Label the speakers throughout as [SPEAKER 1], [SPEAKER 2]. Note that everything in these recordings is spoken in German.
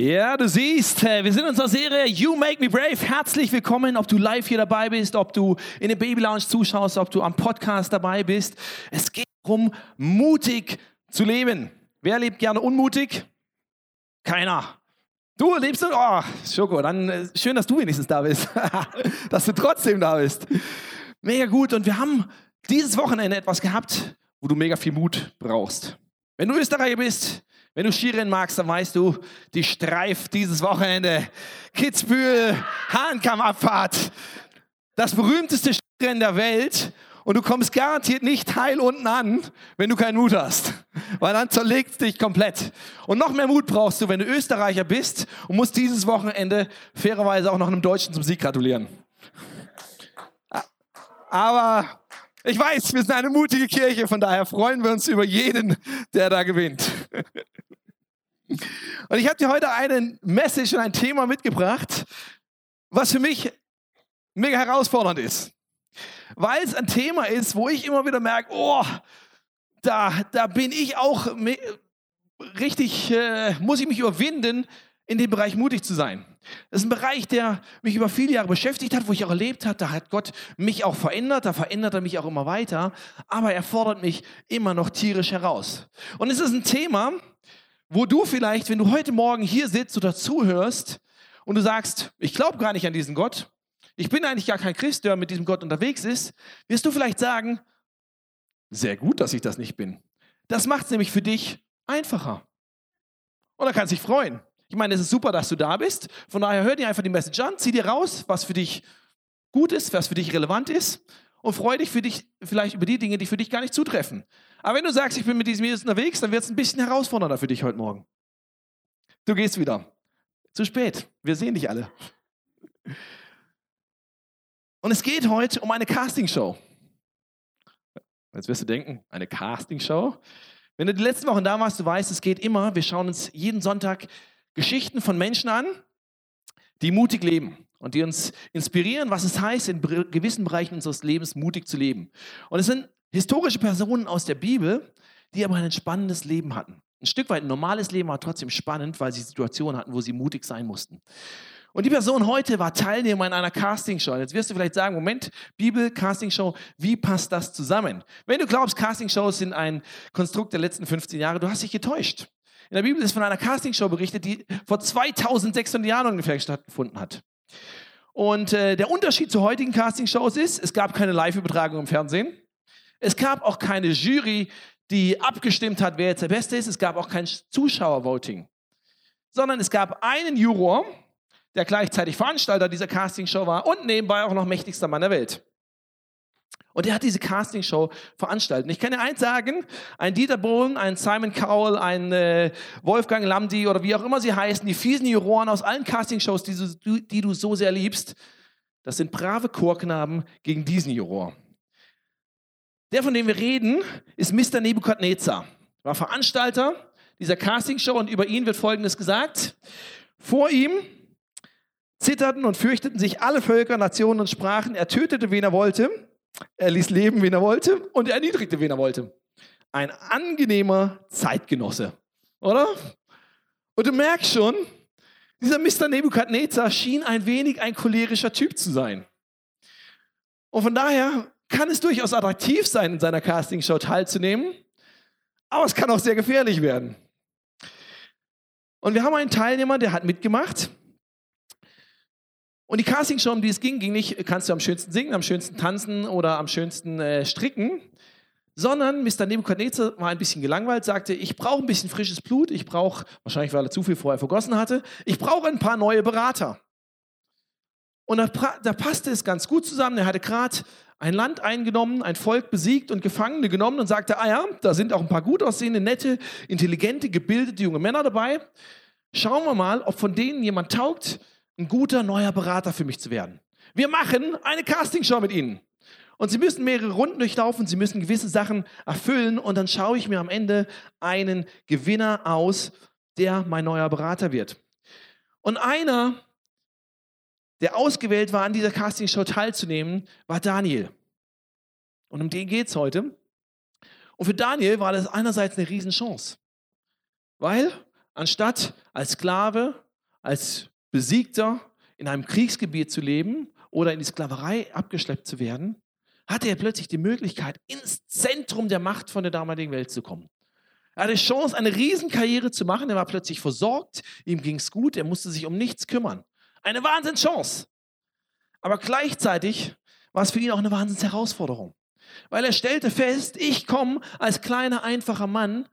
[SPEAKER 1] Ja, du siehst, äh, wir sind in unserer Serie You Make Me Brave. Herzlich willkommen, ob du live hier dabei bist, ob du in der Baby Lounge zuschaust, ob du am Podcast dabei bist. Es geht darum, mutig zu leben. Wer lebt gerne unmutig? Keiner. Du lebst? Oh, Schoko, dann äh, schön, dass du wenigstens da bist. dass du trotzdem da bist. Mega gut. Und wir haben dieses Wochenende etwas gehabt, wo du mega viel Mut brauchst. Wenn du Österreicher bist, wenn du Skirennen magst, dann weißt du, die Streif dieses Wochenende, Kitzbühel, Hahnkammabfahrt, das berühmteste Skirennen der Welt. Und du kommst garantiert nicht heil unten an, wenn du keinen Mut hast. Weil dann zerlegt es dich komplett. Und noch mehr Mut brauchst du, wenn du Österreicher bist und musst dieses Wochenende fairerweise auch noch einem Deutschen zum Sieg gratulieren. Aber ich weiß, wir sind eine mutige Kirche, von daher freuen wir uns über jeden, der da gewinnt. Und ich habe dir heute eine Message und ein Thema mitgebracht, was für mich mega herausfordernd ist. Weil es ein Thema ist, wo ich immer wieder merke, oh, da, da bin ich auch richtig, äh, muss ich mich überwinden, in dem Bereich mutig zu sein. Das ist ein Bereich, der mich über viele Jahre beschäftigt hat, wo ich auch erlebt habe, da hat Gott mich auch verändert, da verändert er mich auch immer weiter, aber er fordert mich immer noch tierisch heraus. Und es ist ein Thema, wo du vielleicht, wenn du heute Morgen hier sitzt oder zuhörst und du sagst, ich glaube gar nicht an diesen Gott, ich bin eigentlich gar kein Christ, der mit diesem Gott unterwegs ist, wirst du vielleicht sagen, sehr gut, dass ich das nicht bin. Das macht es nämlich für dich einfacher. Und da kannst du dich freuen. Ich meine, es ist super, dass du da bist. Von daher hör dir einfach die Message an, zieh dir raus, was für dich gut ist, was für dich relevant ist und freu dich für dich vielleicht über die Dinge, die für dich gar nicht zutreffen. Aber wenn du sagst, ich bin mit diesem Jesus unterwegs, dann wird es ein bisschen herausfordernder für dich heute Morgen. Du gehst wieder. Zu spät. Wir sehen dich alle. Und es geht heute um eine Castingshow. Jetzt wirst du denken, eine Castingshow? Wenn du die letzten Wochen da warst, du weißt, es geht immer. Wir schauen uns jeden Sonntag Geschichten von Menschen an, die mutig leben und die uns inspirieren, was es heißt, in gewissen Bereichen unseres Lebens mutig zu leben. Und es sind historische Personen aus der Bibel, die aber ein spannendes Leben hatten. Ein Stück weit ein normales Leben war trotzdem spannend, weil sie Situationen hatten, wo sie mutig sein mussten. Und die Person heute war Teilnehmer in einer Castingshow. Jetzt wirst du vielleicht sagen, Moment, Bibel, Castingshow, wie passt das zusammen? Wenn du glaubst, Castingshows sind ein Konstrukt der letzten 15 Jahre, du hast dich getäuscht. In der Bibel ist von einer Castingshow berichtet, die vor 2600 Jahren ungefähr stattgefunden hat. Und äh, der Unterschied zu heutigen Castingshows ist, es gab keine Live-Übertragung im Fernsehen. Es gab auch keine Jury, die abgestimmt hat, wer jetzt der Beste ist. Es gab auch kein Zuschauervoting. Sondern es gab einen Juror, der gleichzeitig Veranstalter dieser Castingshow war und nebenbei auch noch mächtigster Mann der Welt. Und er hat diese Castingshow veranstaltet. Ich kann dir eins sagen, ein Dieter Bohlen, ein Simon Cowell, ein äh, Wolfgang Lamdi oder wie auch immer sie heißen, die fiesen Juroren aus allen Castingshows, die du, die du so sehr liebst, das sind brave Chorknaben gegen diesen Juror. Der, von dem wir reden, ist Mr. Nebukadnezar. War Veranstalter dieser Castingshow und über ihn wird Folgendes gesagt. Vor ihm zitterten und fürchteten sich alle Völker, Nationen und Sprachen. Er tötete, wen er wollte. Er ließ leben, wen er wollte. Und er erniedrigte, wen er wollte. Ein angenehmer Zeitgenosse, oder? Und du merkst schon, dieser Mr. Nebukadnezar schien ein wenig ein cholerischer Typ zu sein. Und von daher kann es durchaus attraktiv sein, in seiner Castingshow teilzunehmen, aber es kann auch sehr gefährlich werden. Und wir haben einen Teilnehmer, der hat mitgemacht. Und die Castingshow, um die es ging, ging nicht, kannst du am schönsten singen, am schönsten tanzen oder am schönsten äh, stricken, sondern Mr. Nebuchadnezzar war ein bisschen gelangweilt, sagte, ich brauche ein bisschen frisches Blut, ich brauche, wahrscheinlich weil er zu viel vorher vergossen hatte, ich brauche ein paar neue Berater. Und da, da passte es ganz gut zusammen. Er hatte gerade ein Land eingenommen, ein Volk besiegt und Gefangene genommen und sagte, ah ja, da sind auch ein paar gut aussehende, nette, intelligente, gebildete junge Männer dabei. Schauen wir mal, ob von denen jemand taugt, ein guter neuer Berater für mich zu werden. Wir machen eine Castingshow mit ihnen. Und sie müssen mehrere Runden durchlaufen, sie müssen gewisse Sachen erfüllen und dann schaue ich mir am Ende einen Gewinner aus, der mein neuer Berater wird. Und einer der ausgewählt war, an dieser Castingshow teilzunehmen, war Daniel. Und um den geht es heute. Und für Daniel war das einerseits eine Riesenchance. Weil anstatt als Sklave als Besiegter in einem Kriegsgebiet zu leben oder in die Sklaverei abgeschleppt zu werden, hatte er plötzlich die Möglichkeit, ins Zentrum der Macht von der damaligen Welt zu kommen. Er hatte Chance, eine Riesenkarriere zu machen. Er war plötzlich versorgt, ihm ging es gut, er musste sich um nichts kümmern. Eine Wahnsinnschance. Aber gleichzeitig war es für ihn auch eine Wahnsinnsherausforderung. Weil er stellte fest, ich komme als kleiner, einfacher Mann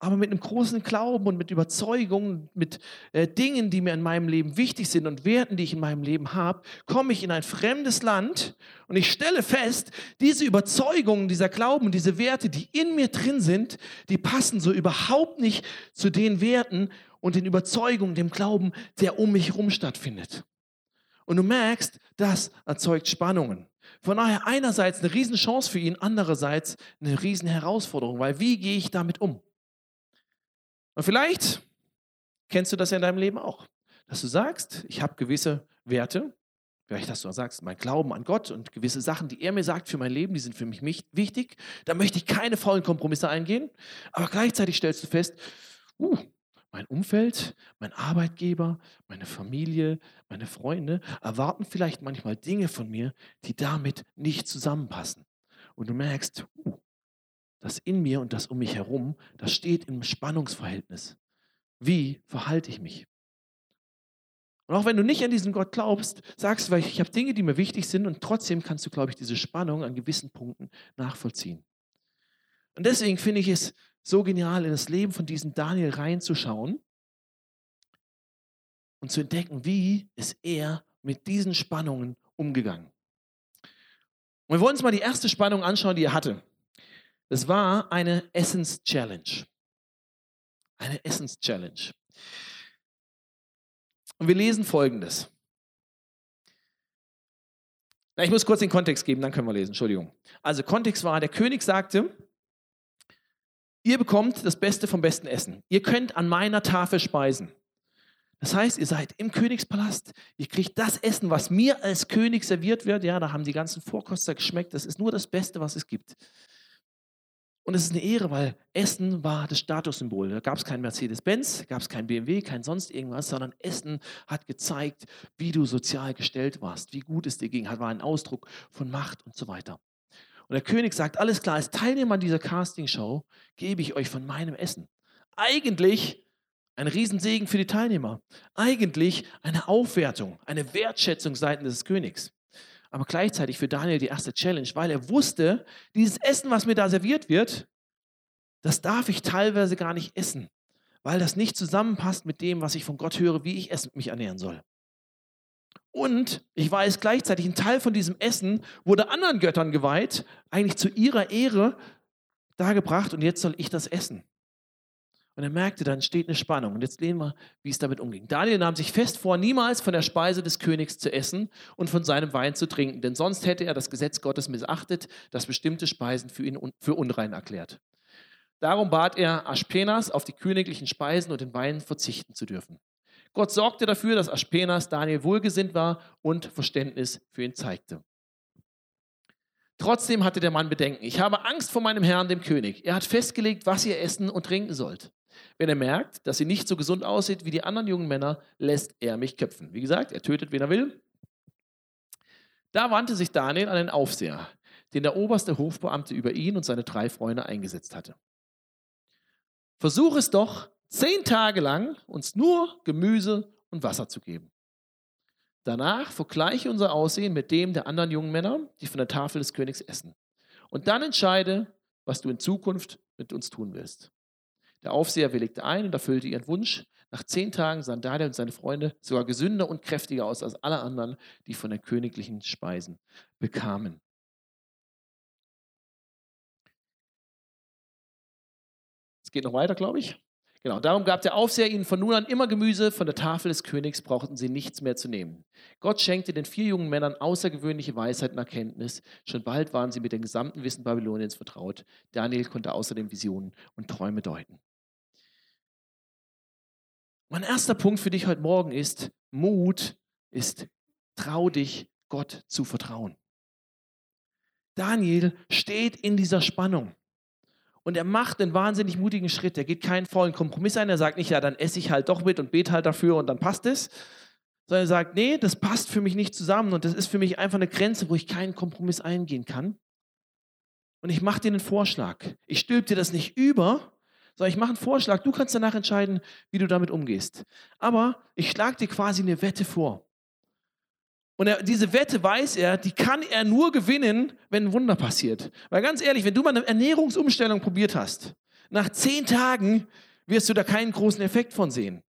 [SPEAKER 1] aber mit einem großen Glauben und mit Überzeugung, mit äh, Dingen, die mir in meinem Leben wichtig sind und Werten, die ich in meinem Leben habe, komme ich in ein fremdes Land und ich stelle fest, diese Überzeugungen, dieser Glauben, diese Werte, die in mir drin sind, die passen so überhaupt nicht zu den Werten und den Überzeugungen, dem Glauben, der um mich herum stattfindet. Und du merkst, das erzeugt Spannungen. Von daher einerseits eine Riesenchance für ihn, andererseits eine Riesenherausforderung, weil wie gehe ich damit um? Und vielleicht kennst du das ja in deinem Leben auch, dass du sagst, ich habe gewisse Werte, vielleicht dass du sagst, mein Glauben an Gott und gewisse Sachen, die er mir sagt für mein Leben, die sind für mich wichtig. Da möchte ich keine faulen Kompromisse eingehen. Aber gleichzeitig stellst du fest, uh, mein Umfeld, mein Arbeitgeber, meine Familie, meine Freunde erwarten vielleicht manchmal Dinge von mir, die damit nicht zusammenpassen. Und du merkst, uh, das in mir und das um mich herum, das steht im Spannungsverhältnis. Wie verhalte ich mich? Und auch wenn du nicht an diesen Gott glaubst, sagst du, ich habe Dinge, die mir wichtig sind und trotzdem kannst du, glaube ich, diese Spannung an gewissen Punkten nachvollziehen. Und deswegen finde ich es so genial, in das Leben von diesem Daniel reinzuschauen und zu entdecken, wie ist er mit diesen Spannungen umgegangen. Und wir wollen uns mal die erste Spannung anschauen, die er hatte. Es war eine Essence-Challenge. Eine Essence-Challenge. Und wir lesen folgendes. Na, ich muss kurz den Kontext geben, dann können wir lesen. Entschuldigung. Also, Kontext war, der König sagte, ihr bekommt das Beste vom besten Essen. Ihr könnt an meiner Tafel speisen. Das heißt, ihr seid im Königspalast, ihr kriegt das Essen, was mir als König serviert wird. Ja, da haben die ganzen Vorkoster geschmeckt. Das ist nur das Beste, was es gibt. Und es ist eine Ehre, weil Essen war das Statussymbol. Da gab es kein Mercedes-Benz, gab es kein BMW, kein sonst irgendwas, sondern Essen hat gezeigt, wie du sozial gestellt warst, wie gut es dir ging, war ein Ausdruck von Macht und so weiter. Und der König sagt, alles klar, als Teilnehmer dieser Castingshow gebe ich euch von meinem Essen. Eigentlich ein Riesensegen für die Teilnehmer. Eigentlich eine Aufwertung, eine Wertschätzung seitens des Königs aber gleichzeitig für Daniel die erste Challenge, weil er wusste, dieses Essen, was mir da serviert wird, das darf ich teilweise gar nicht essen, weil das nicht zusammenpasst mit dem, was ich von Gott höre, wie ich mich ernähren soll. Und ich weiß gleichzeitig, ein Teil von diesem Essen wurde anderen Göttern geweiht, eigentlich zu ihrer Ehre dargebracht und jetzt soll ich das essen. Und er merkte, dann steht eine Spannung. Und jetzt sehen wir, wie es damit umging. Daniel nahm sich fest vor, niemals von der Speise des Königs zu essen und von seinem Wein zu trinken, denn sonst hätte er das Gesetz Gottes missachtet, das bestimmte Speisen für ihn für unrein erklärt. Darum bat er Aschpenas, auf die königlichen Speisen und den Wein verzichten zu dürfen. Gott sorgte dafür, dass Aschpenas Daniel wohlgesinnt war und Verständnis für ihn zeigte. Trotzdem hatte der Mann Bedenken. Ich habe Angst vor meinem Herrn, dem König. Er hat festgelegt, was ihr essen und trinken sollt. Wenn er merkt, dass sie nicht so gesund aussieht wie die anderen jungen Männer, lässt er mich köpfen. Wie gesagt, er tötet, wen er will. Da wandte sich Daniel an den Aufseher, den der oberste Hofbeamte über ihn und seine drei Freunde eingesetzt hatte. Versuch es doch, zehn Tage lang uns nur Gemüse und Wasser zu geben. Danach vergleiche unser Aussehen mit dem der anderen jungen Männer, die von der Tafel des Königs essen. Und dann entscheide, was du in Zukunft mit uns tun willst. Der Aufseher willigte ein und erfüllte ihren Wunsch. Nach zehn Tagen sahen Daniel und seine Freunde sogar gesünder und kräftiger aus als alle anderen, die von den königlichen Speisen bekamen. Es geht noch weiter, glaube ich. Genau, darum gab der Aufseher ihnen von nun an immer Gemüse, von der Tafel des Königs brauchten sie nichts mehr zu nehmen. Gott schenkte den vier jungen Männern außergewöhnliche Weisheit und Erkenntnis. Schon bald waren sie mit dem gesamten Wissen Babyloniens vertraut. Daniel konnte außerdem Visionen und Träume deuten. Mein erster Punkt für dich heute Morgen ist, Mut ist, trau dich, Gott zu vertrauen. Daniel steht in dieser Spannung. Und er macht einen wahnsinnig mutigen Schritt. Er geht keinen vollen Kompromiss ein. Er sagt nicht, ja, dann esse ich halt doch mit und bete halt dafür und dann passt es. Sondern er sagt, nee, das passt für mich nicht zusammen und das ist für mich einfach eine Grenze, wo ich keinen Kompromiss eingehen kann. Und ich mache dir einen Vorschlag. Ich stülpe dir das nicht über, sondern ich mache einen Vorschlag. Du kannst danach entscheiden, wie du damit umgehst. Aber ich schlage dir quasi eine Wette vor. Und er, diese Wette weiß er, die kann er nur gewinnen, wenn ein Wunder passiert. Weil ganz ehrlich, wenn du mal eine Ernährungsumstellung probiert hast, nach zehn Tagen wirst du da keinen großen Effekt von sehen.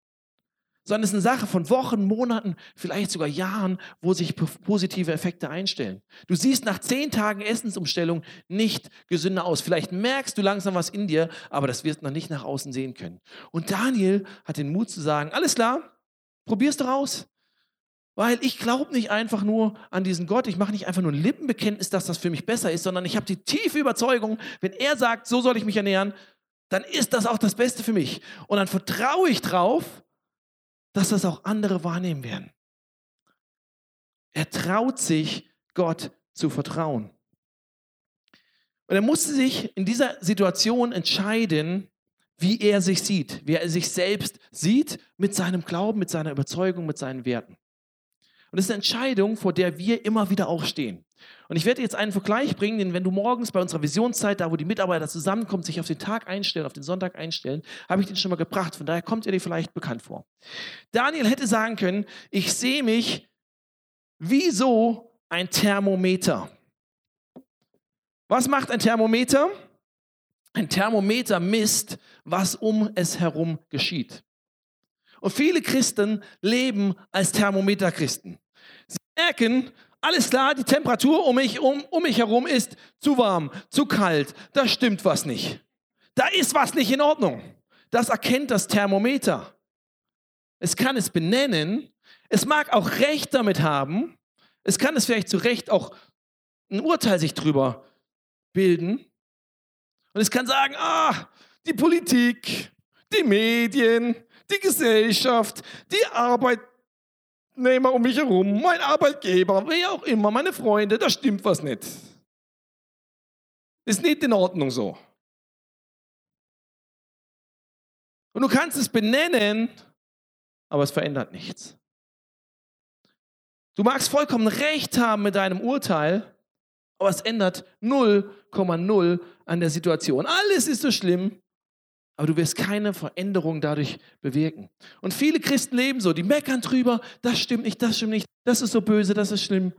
[SPEAKER 1] Sondern es ist eine Sache von Wochen, Monaten, vielleicht sogar Jahren, wo sich positive Effekte einstellen. Du siehst nach zehn Tagen Essensumstellung nicht gesünder aus. Vielleicht merkst du langsam was in dir, aber das wirst du noch nicht nach außen sehen können. Und Daniel hat den Mut zu sagen, alles klar, probier's doch aus. Weil ich glaube nicht einfach nur an diesen Gott, ich mache nicht einfach nur ein Lippenbekenntnis, dass das für mich besser ist, sondern ich habe die tiefe Überzeugung, wenn er sagt, so soll ich mich ernähren, dann ist das auch das Beste für mich. Und dann vertraue ich drauf, dass das auch andere wahrnehmen werden. Er traut sich, Gott zu vertrauen. Und er musste sich in dieser Situation entscheiden, wie er sich sieht, wie er sich selbst sieht mit seinem Glauben, mit seiner Überzeugung, mit seinen Werten. Und das ist eine Entscheidung, vor der wir immer wieder auch stehen. Und ich werde jetzt einen Vergleich bringen, denn wenn du morgens bei unserer Visionszeit, da wo die Mitarbeiter zusammenkommen, sich auf den Tag einstellen, auf den Sonntag einstellen, habe ich den schon mal gebracht. Von daher kommt er dir vielleicht bekannt vor. Daniel hätte sagen können, ich sehe mich wie so ein Thermometer. Was macht ein Thermometer? Ein Thermometer misst, was um es herum geschieht. Und viele Christen leben als Thermometerchristen. Sie merken, alles klar, die Temperatur um mich, um, um mich herum ist zu warm, zu kalt. Da stimmt was nicht. Da ist was nicht in Ordnung. Das erkennt das Thermometer. Es kann es benennen. Es mag auch Recht damit haben. Es kann es vielleicht zu Recht auch ein Urteil sich drüber bilden. Und es kann sagen, ah, die Politik, die Medien, die Gesellschaft, die Arbeitnehmer um mich herum, mein Arbeitgeber, wer auch immer, meine Freunde, da stimmt was nicht. Ist nicht in Ordnung so. Und du kannst es benennen, aber es verändert nichts. Du magst vollkommen recht haben mit deinem Urteil, aber es ändert 0,0 an der Situation. Alles ist so schlimm, aber du wirst keine Veränderung dadurch bewirken. Und viele Christen leben so, die meckern drüber, das stimmt nicht, das stimmt nicht, das ist so böse, das ist schlimm.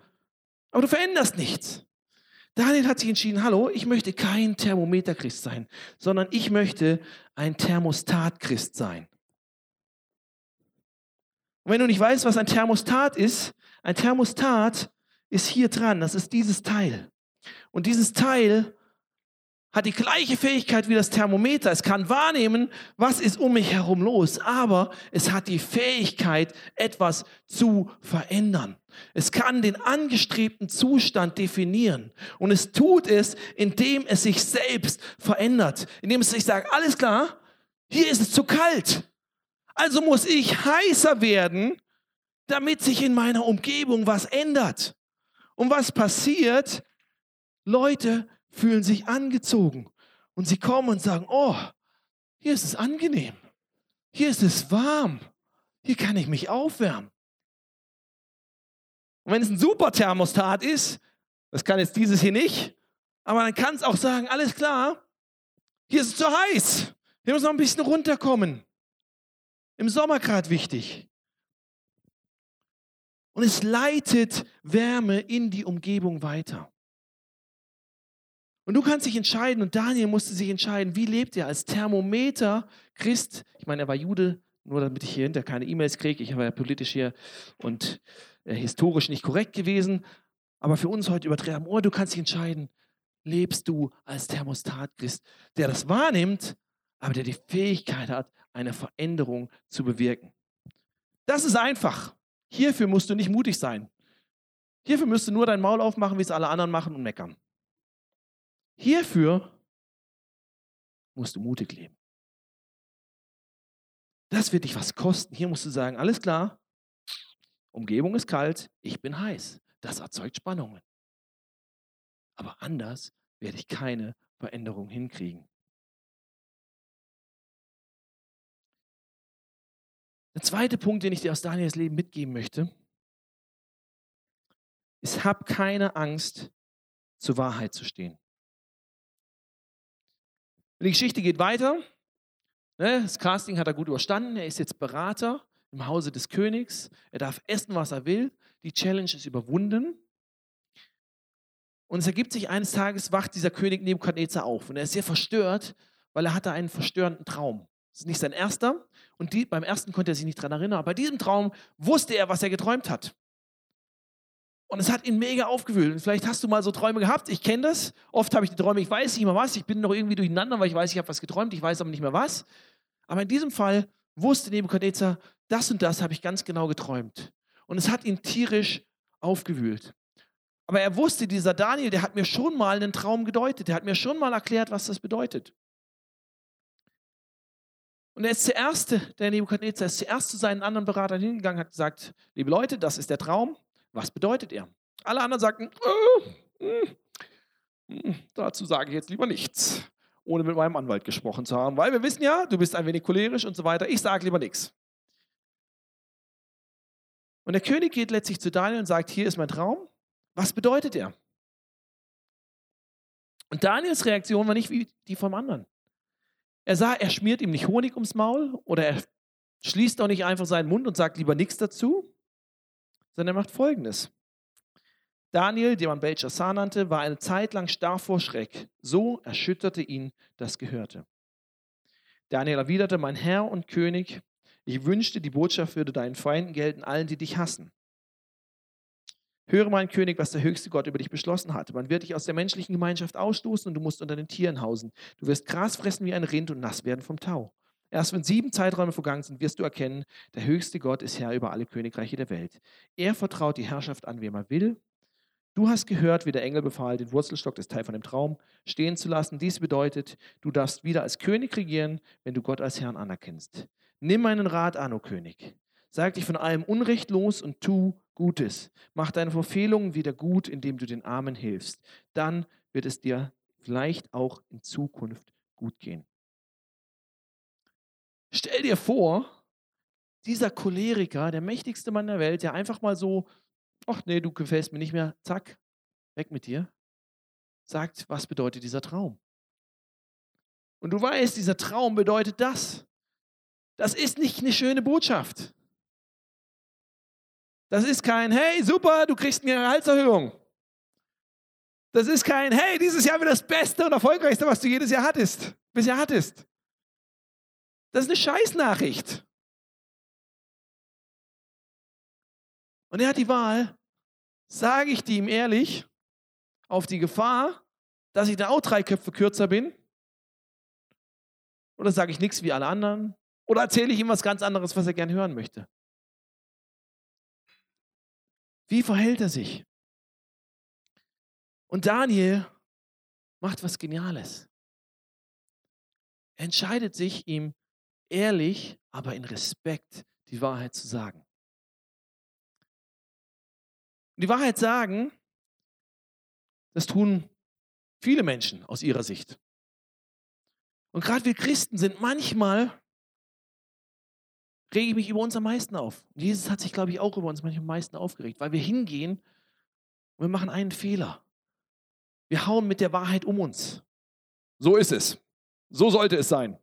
[SPEAKER 1] Aber du veränderst nichts. Daniel hat sich entschieden, hallo, ich möchte kein Thermometerchrist sein, sondern ich möchte ein Thermostatchrist sein. Und wenn du nicht weißt, was ein Thermostat ist, ein Thermostat ist hier dran, das ist dieses Teil. Und dieses Teil hat die gleiche Fähigkeit wie das Thermometer. Es kann wahrnehmen, was ist um mich herum los, aber es hat die Fähigkeit, etwas zu verändern. Es kann den angestrebten Zustand definieren. Und es tut es, indem es sich selbst verändert. Indem es sich sagt, alles klar, hier ist es zu kalt. Also muss ich heißer werden, damit sich in meiner Umgebung was ändert. Und was passiert? Leute fühlen sich angezogen und sie kommen und sagen, oh, hier ist es angenehm, hier ist es warm, hier kann ich mich aufwärmen. Und wenn es ein super Thermostat ist, das kann jetzt dieses hier nicht, aber dann kann es auch sagen, alles klar, hier ist es zu heiß, wir müssen noch ein bisschen runterkommen. Im Sommer gerade wichtig. Und es leitet Wärme in die Umgebung weiter. Und du kannst dich entscheiden, und Daniel musste sich entscheiden, wie lebt er als Thermometer Christ. Ich meine, er war Jude, nur damit ich hier hinter keine E-Mails kriege. Ich war ja politisch hier und äh, historisch nicht korrekt gewesen. Aber für uns heute übertragen, oh, du kannst dich entscheiden, lebst du als Thermostat Christ, der das wahrnimmt, aber der die Fähigkeit hat, eine Veränderung zu bewirken. Das ist einfach. Hierfür musst du nicht mutig sein. Hierfür müsst du nur dein Maul aufmachen, wie es alle anderen machen und meckern. Hierfür musst du mutig leben. Das wird dich was kosten. Hier musst du sagen, alles klar, Umgebung ist kalt, ich bin heiß. Das erzeugt Spannungen. Aber anders werde ich keine Veränderung hinkriegen. Der zweite Punkt, den ich dir aus Daniels Leben mitgeben möchte, ist, hab keine Angst, zur Wahrheit zu stehen. Die Geschichte geht weiter. Ne, das Casting hat er gut überstanden. Er ist jetzt Berater im Hause des Königs. Er darf essen, was er will. Die Challenge ist überwunden. Und es ergibt sich eines Tages, wacht dieser König Nebukadnezar auf. Und er ist sehr verstört, weil er hatte einen verstörenden Traum. Das ist nicht sein erster. Und die, beim ersten konnte er sich nicht daran erinnern. Aber bei diesem Traum wusste er, was er geträumt hat. Und es hat ihn mega aufgewühlt. Und vielleicht hast du mal so Träume gehabt. Ich kenne das. Oft habe ich die Träume, ich weiß nicht mehr was. Ich bin noch irgendwie durcheinander, weil ich weiß, ich habe was geträumt. Ich weiß aber nicht mehr was. Aber in diesem Fall wusste Nebukadnezar, das und das habe ich ganz genau geträumt. Und es hat ihn tierisch aufgewühlt. Aber er wusste, dieser Daniel, der hat mir schon mal einen Traum gedeutet. Der hat mir schon mal erklärt, was das bedeutet. Und er ist zuerst, der Nebukadnezar ist zuerst zu seinen anderen Beratern hingegangen, hat gesagt, liebe Leute, das ist der Traum. Was bedeutet er? Alle anderen sagten, äh, äh, äh, dazu sage ich jetzt lieber nichts, ohne mit meinem Anwalt gesprochen zu haben, weil wir wissen ja, du bist ein wenig cholerisch und so weiter. Ich sage lieber nichts. Und der König geht letztlich zu Daniel und sagt, hier ist mein Traum. Was bedeutet er? Und Daniels Reaktion war nicht wie die vom anderen. Er sah, er schmiert ihm nicht Honig ums Maul oder er schließt auch nicht einfach seinen Mund und sagt lieber nichts dazu, sondern er macht Folgendes. Daniel, den man Belshazzar nannte, war eine Zeit lang starr vor Schreck. So erschütterte ihn das Gehörte. Daniel erwiderte, mein Herr und König, ich wünschte, die Botschaft würde deinen Feinden gelten, allen, die dich hassen. Höre, mein König, was der höchste Gott über dich beschlossen hat. Man wird dich aus der menschlichen Gemeinschaft ausstoßen und du musst unter den Tieren hausen. Du wirst Gras fressen wie ein Rind und nass werden vom Tau. Erst wenn sieben Zeiträume vergangen sind, wirst du erkennen, der höchste Gott ist Herr über alle Königreiche der Welt. Er vertraut die Herrschaft an, wem er will. Du hast gehört, wie der Engel befahl, den Wurzelstock, das Teil von dem Traum, stehen zu lassen. Dies bedeutet, du darfst wieder als König regieren, wenn du Gott als Herrn anerkennst. Nimm meinen Rat an, o König. Sag dich von allem Unrecht los und tu Gutes. Mach deine Verfehlungen wieder gut, indem du den Armen hilfst. Dann wird es dir vielleicht auch in Zukunft gut gehen. Stell dir vor, dieser Choleriker, der mächtigste Mann der Welt, der einfach mal so, ach nee, du gefällst mir nicht mehr, zack, weg mit dir, sagt, was bedeutet dieser Traum? Und du weißt, dieser Traum bedeutet das. Das ist nicht eine schöne Botschaft. Das ist kein, hey, super, du kriegst eine Gehaltserhöhung. Das ist kein, hey, dieses Jahr wird das Beste und Erfolgreichste, was du jedes Jahr hattest, bisher hattest. Das ist eine Scheißnachricht. Und er hat die Wahl, sage ich die ihm ehrlich, auf die Gefahr, dass ich dann auch drei Köpfe kürzer bin? Oder sage ich nichts wie alle anderen? Oder erzähle ich ihm was ganz anderes, was er gern hören möchte? Wie verhält er sich? Und Daniel macht was Geniales. Er entscheidet sich, ihm ehrlich, aber in Respekt die Wahrheit zu sagen. Die Wahrheit sagen, das tun viele Menschen aus ihrer Sicht. Und gerade wir Christen sind manchmal, rege ich mich über uns am meisten auf. Jesus hat sich, glaube ich, auch über uns manchmal am meisten aufgeregt, weil wir hingehen und wir machen einen Fehler. Wir hauen mit der Wahrheit um uns. So ist es. So sollte es sein.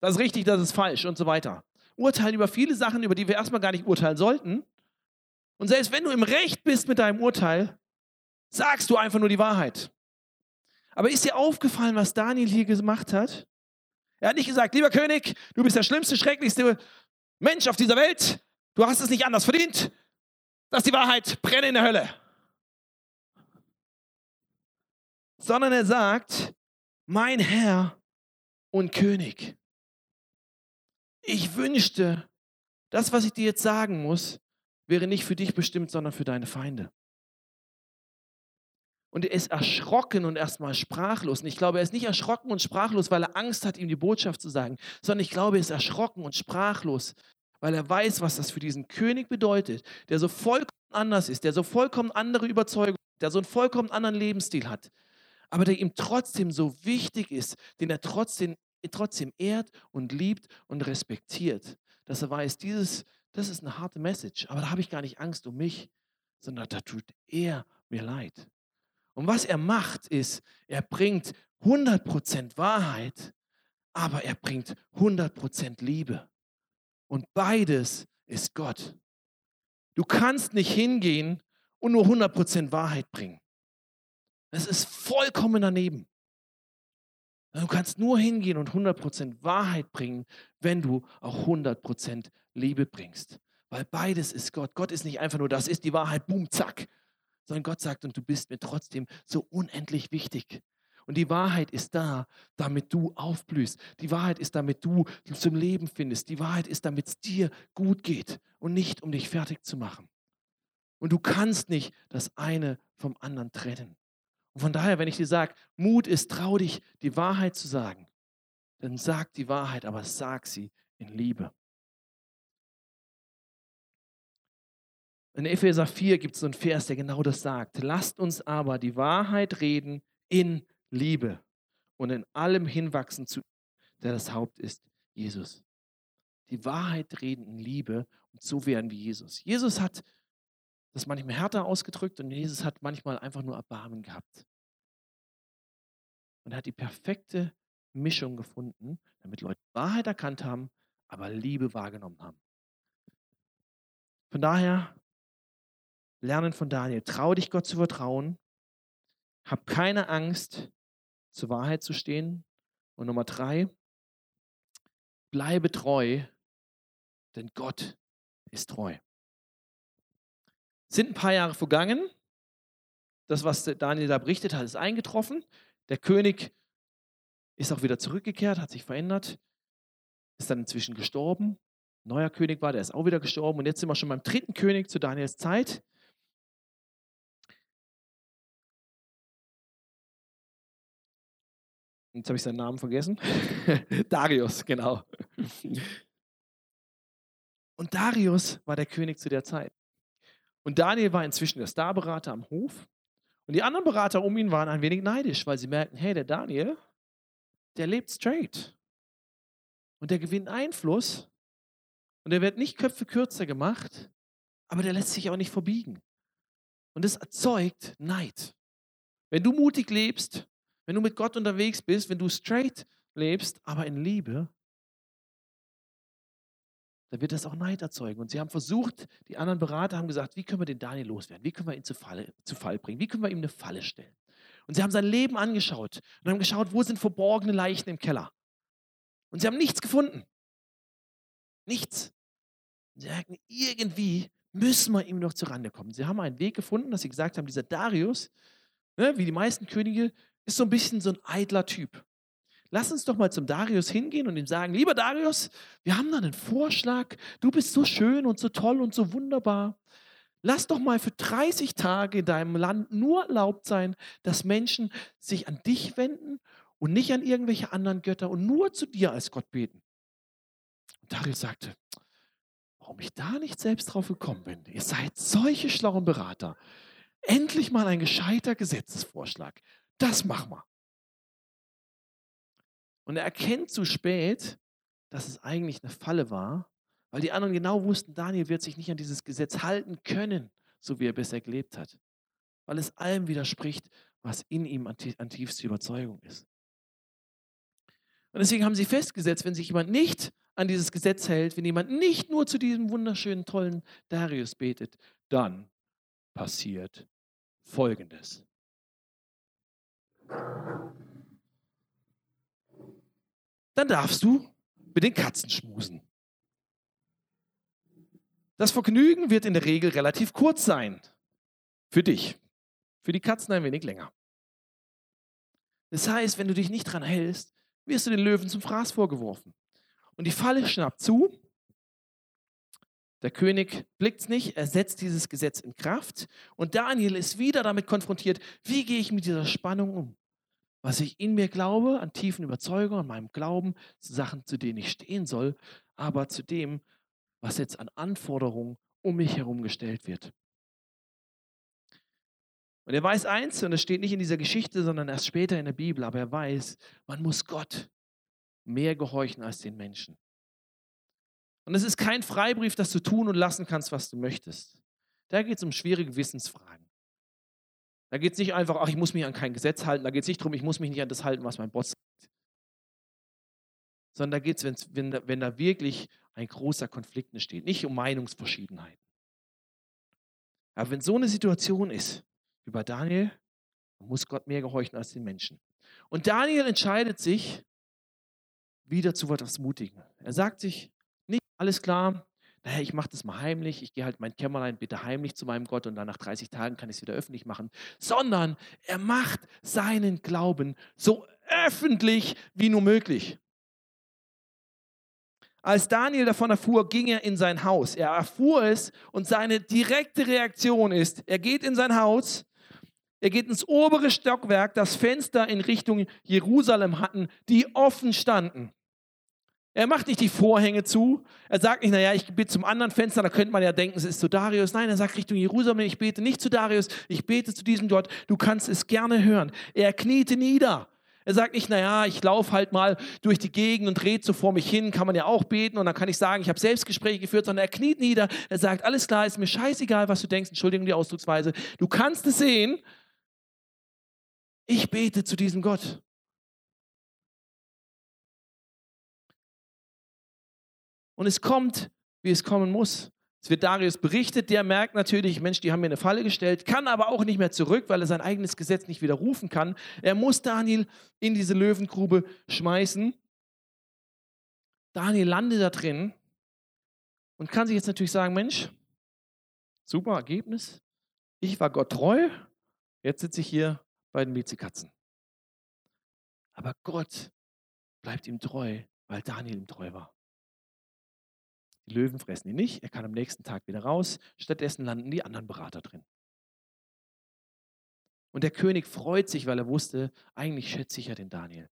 [SPEAKER 1] Das ist richtig, das ist falsch und so weiter. Urteilen über viele Sachen, über die wir erstmal gar nicht urteilen sollten. Und selbst wenn du im Recht bist mit deinem Urteil, sagst du einfach nur die Wahrheit. Aber ist dir aufgefallen, was Daniel hier gemacht hat? Er hat nicht gesagt, lieber König, du bist der schlimmste, schrecklichste Mensch auf dieser Welt. Du hast es nicht anders verdient. Das ist die Wahrheit. Brenne in der Hölle. Sondern er sagt, mein Herr und König ich wünschte, das, was ich dir jetzt sagen muss, wäre nicht für dich bestimmt, sondern für deine Feinde. Und er ist erschrocken und erstmal sprachlos. Und ich glaube, er ist nicht erschrocken und sprachlos, weil er Angst hat, ihm die Botschaft zu sagen, sondern ich glaube, er ist erschrocken und sprachlos, weil er weiß, was das für diesen König bedeutet, der so vollkommen anders ist, der so vollkommen andere Überzeugung, der so einen vollkommen anderen Lebensstil hat, aber der ihm trotzdem so wichtig ist, den er trotzdem trotzdem ehrt und liebt und respektiert. Dass er weiß, dieses, das ist eine harte Message, aber da habe ich gar nicht Angst um mich, sondern da tut er mir leid. Und was er macht, ist, er bringt 100% Wahrheit, aber er bringt 100% Liebe. Und beides ist Gott. Du kannst nicht hingehen und nur 100% Wahrheit bringen. Das ist vollkommen daneben. Du kannst nur hingehen und 100% Wahrheit bringen, wenn du auch 100% Liebe bringst. Weil beides ist Gott. Gott ist nicht einfach nur, das ist die Wahrheit, boom, zack. Sondern Gott sagt, und du bist mir trotzdem so unendlich wichtig. Und die Wahrheit ist da, damit du aufblühst. Die Wahrheit ist, damit du zum Leben findest. Die Wahrheit ist, damit es dir gut geht und nicht, um dich fertig zu machen. Und du kannst nicht das eine vom anderen trennen. Von daher, wenn ich dir sage, Mut ist, trau dich, die Wahrheit zu sagen, dann sag die Wahrheit, aber sag sie in Liebe. In Epheser 4 gibt es so einen Vers, der genau das sagt. Lasst uns aber die Wahrheit reden in Liebe und in allem hinwachsen zu, der das Haupt ist, Jesus. Die Wahrheit reden in Liebe und so werden wie Jesus. Jesus hat das manchmal härter ausgedrückt und Jesus hat manchmal einfach nur Erbarmen gehabt. Und hat die perfekte Mischung gefunden, damit Leute Wahrheit erkannt haben, aber Liebe wahrgenommen haben. Von daher, lernen von Daniel, trau dich Gott zu vertrauen, hab keine Angst, zur Wahrheit zu stehen. Und Nummer drei, bleibe treu, denn Gott ist treu. Sind ein paar Jahre vergangen. Das, was Daniel da berichtet hat, ist eingetroffen. Der König ist auch wieder zurückgekehrt, hat sich verändert, ist dann inzwischen gestorben. Neuer König war, der ist auch wieder gestorben. Und jetzt sind wir schon beim dritten König zu Daniels Zeit. Jetzt habe ich seinen Namen vergessen. Darius, genau. Und Darius war der König zu der Zeit. Und Daniel war inzwischen der Starberater am Hof. Und die anderen Berater um ihn waren ein wenig neidisch, weil sie merkten, hey, der Daniel, der lebt straight. Und der gewinnt Einfluss. Und der wird nicht Köpfe kürzer gemacht, aber der lässt sich auch nicht verbiegen. Und das erzeugt Neid. Wenn du mutig lebst, wenn du mit Gott unterwegs bist, wenn du straight lebst, aber in Liebe, dann wird das auch Neid erzeugen. Und sie haben versucht, die anderen Berater haben gesagt, wie können wir den Daniel loswerden? Wie können wir ihn zu, Falle, zu Fall bringen? Wie können wir ihm eine Falle stellen? Und sie haben sein Leben angeschaut und haben geschaut, wo sind verborgene Leichen im Keller. Und sie haben nichts gefunden. Nichts. Und sie merken, irgendwie müssen wir ihm noch zurande kommen. Sie haben einen Weg gefunden, dass sie gesagt haben, dieser Darius, ne, wie die meisten Könige, ist so ein bisschen so ein eitler Typ. Lass uns doch mal zum Darius hingehen und ihm sagen, lieber Darius, wir haben da einen Vorschlag. Du bist so schön und so toll und so wunderbar. Lass doch mal für 30 Tage in deinem Land nur erlaubt sein, dass Menschen sich an dich wenden und nicht an irgendwelche anderen Götter und nur zu dir als Gott beten. Und Darius sagte, warum ich da nicht selbst drauf gekommen bin. Ihr seid solche schlauen Berater. Endlich mal ein gescheiter Gesetzesvorschlag. Das machen wir. Und er erkennt zu spät, dass es eigentlich eine Falle war, weil die anderen genau wussten, Daniel wird sich nicht an dieses Gesetz halten können, so wie er bisher gelebt hat. Weil es allem widerspricht, was in ihm an, tiefste Überzeugung ist. Und deswegen haben sie festgesetzt, wenn sich jemand nicht an dieses Gesetz hält, wenn jemand nicht nur zu diesem wunderschönen, tollen Darius betet, dann passiert Folgendes. Dann darfst du mit den Katzen schmusen. Das Vergnügen wird in der Regel relativ kurz sein. Für dich. Für die Katzen ein wenig länger. Das heißt, wenn du dich nicht dran hältst, wirst du den Löwen zum Fraß vorgeworfen. Und die Falle schnappt zu. Der König blickt es nicht, er setzt dieses Gesetz in Kraft. Und Daniel ist wieder damit konfrontiert, wie gehe ich mit dieser Spannung um? Was ich in mir glaube, an tiefen Überzeugungen, an meinem Glauben, zu Sachen, zu denen ich stehen soll, aber zu dem, was jetzt an Anforderungen um mich herum gestellt wird. Und er weiß eins, und es steht nicht in dieser Geschichte, sondern erst später in der Bibel, aber er weiß, man muss Gott mehr gehorchen als den Menschen. Und es ist kein Freibrief, dass du tun und lassen kannst, was du möchtest. Da geht es um schwierige Wissensfragen. Da geht es nicht einfach, ach, ich muss mich an kein Gesetz halten. Da geht es nicht darum, ich muss mich nicht an das halten, was mein Boss sagt. Sondern da geht es, wenn, wenn da wirklich ein großer Konflikt entsteht. Nicht um Meinungsverschiedenheiten. Aber wenn so eine Situation ist, wie bei Daniel, muss Gott mehr gehorchen als den Menschen. Und Daniel entscheidet sich, wieder zu etwas Mutigen. Er sagt sich, nicht alles klar, naja, ich mache das mal heimlich, ich gehe halt mein Kämmerlein bitte heimlich zu meinem Gott und dann nach 30 Tagen kann ich es wieder öffentlich machen, sondern er macht seinen Glauben so öffentlich wie nur möglich. Als Daniel davon erfuhr, ging er in sein Haus. Er erfuhr es und seine direkte Reaktion ist, er geht in sein Haus, er geht ins obere Stockwerk, das Fenster in Richtung Jerusalem hatten, die offen standen. Er macht nicht die Vorhänge zu. Er sagt nicht, naja, ich bete zum anderen Fenster, da könnte man ja denken, es ist zu Darius. Nein, er sagt Richtung Jerusalem, ich bete nicht zu Darius, ich bete zu diesem Gott. Du kannst es gerne hören. Er kniete nieder. Er sagt nicht, naja, ich laufe halt mal durch die Gegend und rede so vor mich hin, kann man ja auch beten und dann kann ich sagen, ich habe Selbstgespräche geführt, sondern er kniet nieder. Er sagt, alles klar, ist mir scheißegal, was du denkst, Entschuldigung die Ausdrucksweise. Du kannst es sehen. Ich bete zu diesem Gott. Und es kommt, wie es kommen muss. Es wird Darius berichtet, der merkt natürlich, Mensch, die haben mir eine Falle gestellt, kann aber auch nicht mehr zurück, weil er sein eigenes Gesetz nicht widerrufen kann. Er muss Daniel in diese Löwengrube schmeißen. Daniel landet da drin und kann sich jetzt natürlich sagen, Mensch, super Ergebnis. Ich war Gott treu, jetzt sitze ich hier bei den Miezekatzen. Aber Gott bleibt ihm treu, weil Daniel ihm treu war. Die Löwen fressen ihn nicht, er kann am nächsten Tag wieder raus. Stattdessen landen die anderen Berater drin. Und der König freut sich, weil er wusste, eigentlich schätze ich ja den Daniel.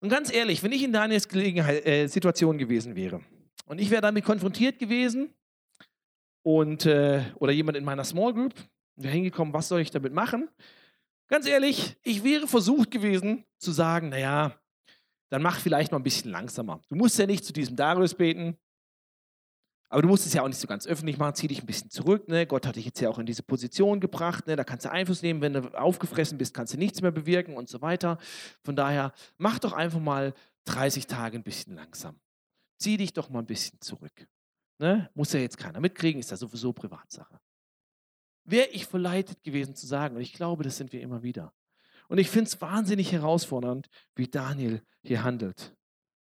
[SPEAKER 1] Und ganz ehrlich, wenn ich in Daniels Gelegenheit, äh, Situation gewesen wäre und ich wäre damit konfrontiert gewesen und, äh, oder jemand in meiner Small Group wäre hingekommen, was soll ich damit machen? Ganz ehrlich, ich wäre versucht gewesen zu sagen, naja, dann mach vielleicht mal ein bisschen langsamer. Du musst ja nicht zu diesem Darius beten, aber du musst es ja auch nicht so ganz öffentlich machen. Zieh dich ein bisschen zurück. Ne? Gott hat dich jetzt ja auch in diese Position gebracht. Ne? Da kannst du Einfluss nehmen. Wenn du aufgefressen bist, kannst du nichts mehr bewirken und so weiter. Von daher, mach doch einfach mal 30 Tage ein bisschen langsam. Zieh dich doch mal ein bisschen zurück. Ne? Muss ja jetzt keiner mitkriegen, ist ja sowieso Privatsache. Wäre ich verleitet gewesen zu sagen, und ich glaube, das sind wir immer wieder. Und ich finde es wahnsinnig herausfordernd, wie Daniel hier handelt.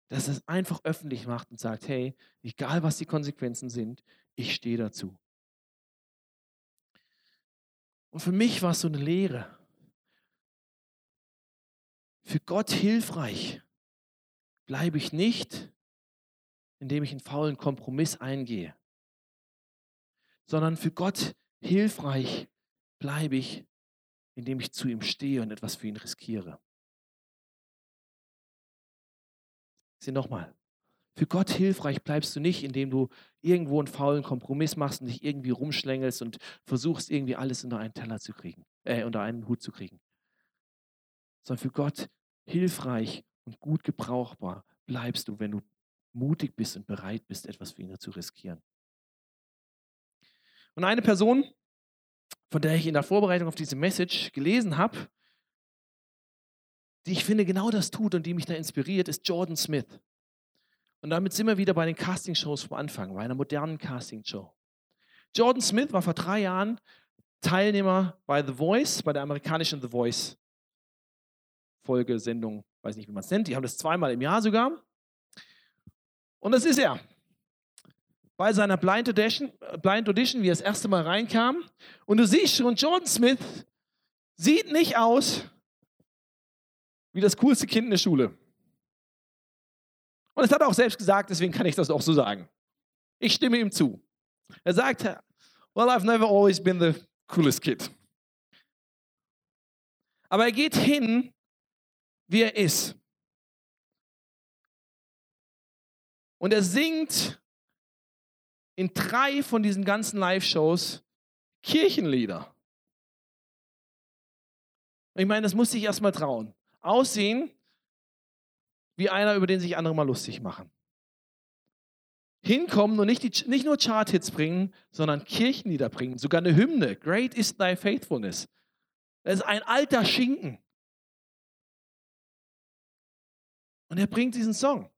[SPEAKER 1] Dass er es einfach öffentlich macht und sagt, hey, egal was die Konsequenzen sind, ich stehe dazu. Und für mich war es so eine Lehre. Für Gott hilfreich bleibe ich nicht, indem ich einen faulen Kompromiss eingehe, sondern für Gott hilfreich bleibe ich, indem ich zu ihm stehe und etwas für ihn riskiere. Sieh nochmal. Für Gott hilfreich bleibst du nicht, indem du irgendwo einen faulen Kompromiss machst und dich irgendwie rumschlängelst und versuchst, irgendwie alles unter einen Teller zu kriegen, äh, unter einen Hut zu kriegen. Sondern für Gott hilfreich und gut gebrauchbar bleibst du, wenn du mutig bist und bereit bist, etwas für ihn zu riskieren. Und eine Person, von der ich in der Vorbereitung auf diese Message gelesen habe, die ich finde genau das tut und die mich da inspiriert, ist Jordan Smith. Und damit sind wir wieder bei den Castingshows vom Anfang, bei einer modernen Castingshow. Jordan Smith war vor drei Jahren Teilnehmer bei The Voice, bei der amerikanischen The Voice Folgesendung, weiß nicht, wie man es nennt. Die haben das zweimal im Jahr sogar. Und das ist er bei seiner Blind Audition, Blind Audition, wie er das erste Mal reinkam. Und du siehst schon, Jordan Smith sieht nicht aus wie das coolste Kind in der Schule. Und das hat er auch selbst gesagt, deswegen kann ich das auch so sagen. Ich stimme ihm zu. Er sagt, well, I've never always been the coolest kid. Aber er geht hin, wie er ist. Und er singt in drei von diesen ganzen Live-Shows Kirchenlieder. Ich meine, das muss ich erstmal trauen. Aussehen wie einer, über den sich andere mal lustig machen. hinkommen und nicht, die, nicht nur Chart-Hits bringen, sondern Kirchenlieder bringen, sogar eine Hymne. Great is thy faithfulness. Das ist ein alter Schinken. Und er bringt diesen Song.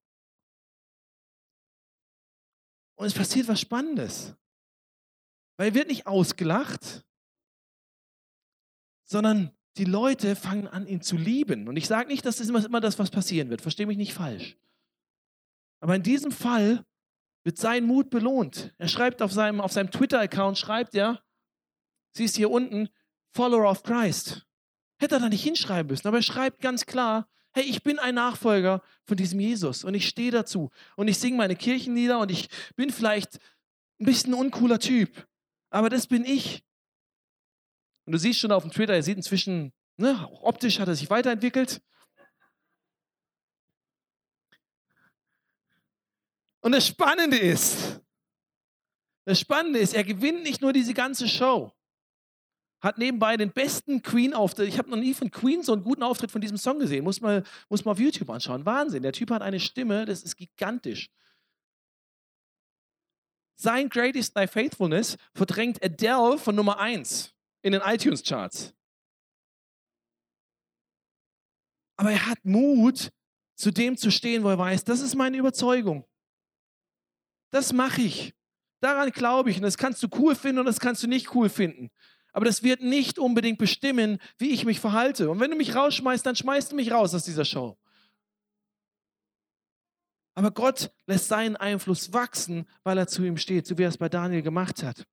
[SPEAKER 1] Und es passiert was Spannendes. Weil er wird nicht ausgelacht, sondern die Leute fangen an, ihn zu lieben. Und ich sage nicht, dass das immer, immer das, was passieren wird. Verstehe mich nicht falsch. Aber in diesem Fall wird sein Mut belohnt. Er schreibt auf seinem, auf seinem Twitter-Account, schreibt er, siehst hier unten, Follower of Christ. Hätte er da nicht hinschreiben müssen, aber er schreibt ganz klar, hey, ich bin ein Nachfolger von diesem Jesus und ich stehe dazu und ich singe meine Kirchenlieder und ich bin vielleicht ein bisschen uncooler Typ, aber das bin ich. Und du siehst schon auf dem Twitter, er sieht inzwischen, ne, optisch hat er sich weiterentwickelt. Und das Spannende ist, das Spannende ist, er gewinnt nicht nur diese ganze Show, hat nebenbei den besten Queen-Auftritt. Ich habe noch nie von Queen so einen guten Auftritt von diesem Song gesehen. Muss man, muss mal auf YouTube anschauen. Wahnsinn. Der Typ hat eine Stimme, das ist gigantisch. Sein Greatest Thy Faithfulness verdrängt Adele von Nummer 1 in den iTunes-Charts. Aber er hat Mut, zu dem zu stehen, wo er weiß, das ist meine Überzeugung. Das mache ich. Daran glaube ich. Und das kannst du cool finden und das kannst du nicht cool finden. Aber das wird nicht unbedingt bestimmen, wie ich mich verhalte. Und wenn du mich rausschmeißt, dann schmeißt du mich raus aus dieser Show. Aber Gott lässt seinen Einfluss wachsen, weil er zu ihm steht, so wie er es bei Daniel gemacht hat.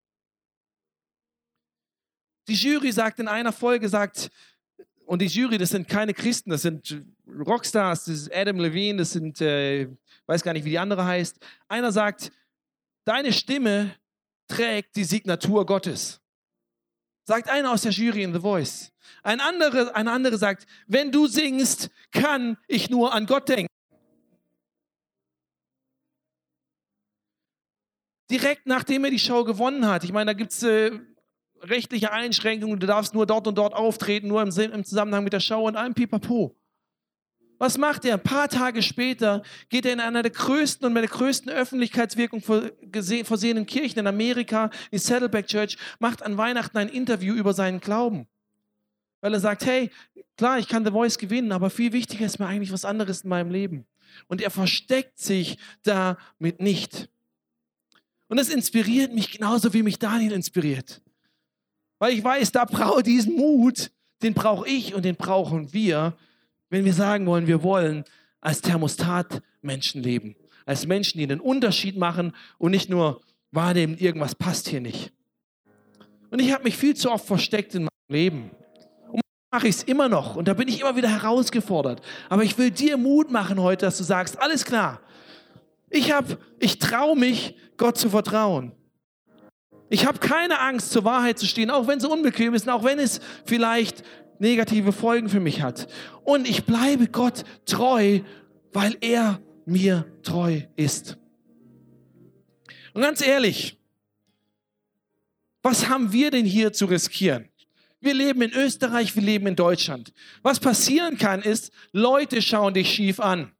[SPEAKER 1] Die Jury sagt in einer Folge, sagt, und die Jury, das sind keine Christen, das sind Rockstars, das ist Adam Levine, das sind, äh, weiß gar nicht, wie die andere heißt. Einer sagt, deine Stimme trägt die Signatur Gottes. Sagt einer aus der Jury in The Voice. Ein anderer, ein anderer sagt, wenn du singst, kann ich nur an Gott denken. Direkt nachdem er die Show gewonnen hat. Ich meine, da gibt es äh, rechtliche Einschränkungen. Du darfst nur dort und dort auftreten, nur im, im Zusammenhang mit der Show und allem Pipapo. Was macht er? Ein paar Tage später geht er in einer der größten und mit der größten Öffentlichkeitswirkung versehenen Kirchen in Amerika, die Saddleback Church, macht an Weihnachten ein Interview über seinen Glauben. Weil er sagt, hey, klar, ich kann The Voice gewinnen, aber viel wichtiger ist mir eigentlich was anderes in meinem Leben. Und er versteckt sich damit nicht. Und das inspiriert mich genauso, wie mich Daniel inspiriert. Weil ich weiß, da brauche diesen Mut, den brauche ich und den brauchen wir, wenn wir sagen wollen, wir wollen als Thermostat Menschen leben. Als Menschen, die einen Unterschied machen und nicht nur wahrnehmen, irgendwas passt hier nicht. Und ich habe mich viel zu oft versteckt in meinem Leben. Und mache ich es immer noch. Und da bin ich immer wieder herausgefordert. Aber ich will dir Mut machen heute, dass du sagst, alles klar. Ich habe, ich traue mich, Gott zu vertrauen. Ich habe keine Angst, zur Wahrheit zu stehen, auch wenn es unbequem ist auch wenn es vielleicht negative Folgen für mich hat. Und ich bleibe Gott treu, weil er mir treu ist. Und ganz ehrlich, was haben wir denn hier zu riskieren? Wir leben in Österreich, wir leben in Deutschland. Was passieren kann, ist, Leute schauen dich schief an.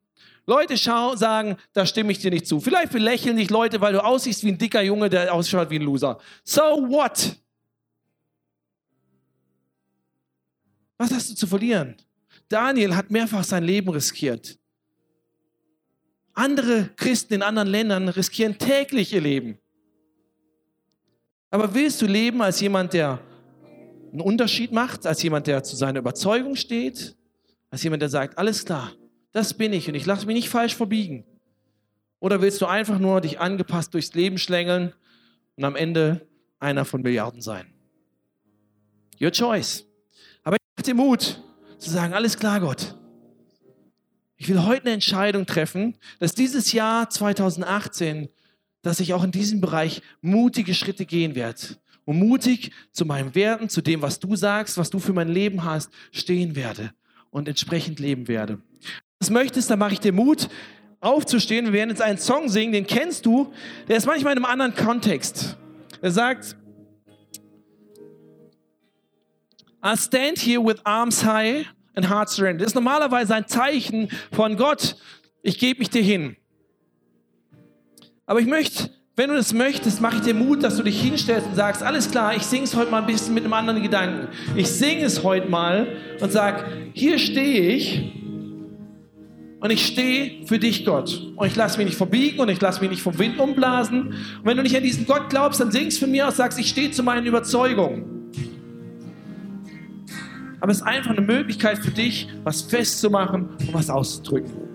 [SPEAKER 1] Leute schauen, sagen, da stimme ich dir nicht zu. Vielleicht belächeln dich Leute, weil du aussiehst wie ein dicker Junge, der ausschaut wie ein Loser. So what? Was hast du zu verlieren? Daniel hat mehrfach sein Leben riskiert. Andere Christen in anderen Ländern riskieren täglich ihr Leben. Aber willst du leben als jemand, der einen Unterschied macht, als jemand, der zu seiner Überzeugung steht, als jemand, der sagt, alles klar, das bin ich und ich lasse mich nicht falsch verbiegen? Oder willst du einfach nur dich angepasst durchs Leben schlängeln und am Ende einer von Milliarden sein? Your choice dir Mut zu sagen, alles klar, Gott. Ich will heute eine Entscheidung treffen, dass dieses Jahr 2018, dass ich auch in diesem Bereich mutige Schritte gehen werde. Und mutig zu meinen Werten, zu dem, was du sagst, was du für mein Leben hast, stehen werde und entsprechend leben werde. Wenn du das möchtest, dann mache ich dir Mut, aufzustehen. Wir werden jetzt einen Song singen, den kennst du. Der ist manchmal in einem anderen Kontext. Er sagt, I stand here with arms high and heart surrender. Das ist normalerweise ein Zeichen von Gott, ich gebe mich dir hin. Aber ich möchte, wenn du das möchtest, mache ich dir Mut, dass du dich hinstellst und sagst, alles klar, ich singe es heute mal ein bisschen mit einem anderen Gedanken. Ich singe es heute mal und sag, hier stehe ich und ich stehe für dich, Gott. Und ich lasse mich nicht verbiegen und ich lasse mich nicht vom Wind umblasen. Und wenn du nicht an diesen Gott glaubst, dann singst von mir aus, sagst, ich stehe zu meinen Überzeugungen. Aber es ist einfach eine Möglichkeit für dich, was festzumachen und was auszudrücken.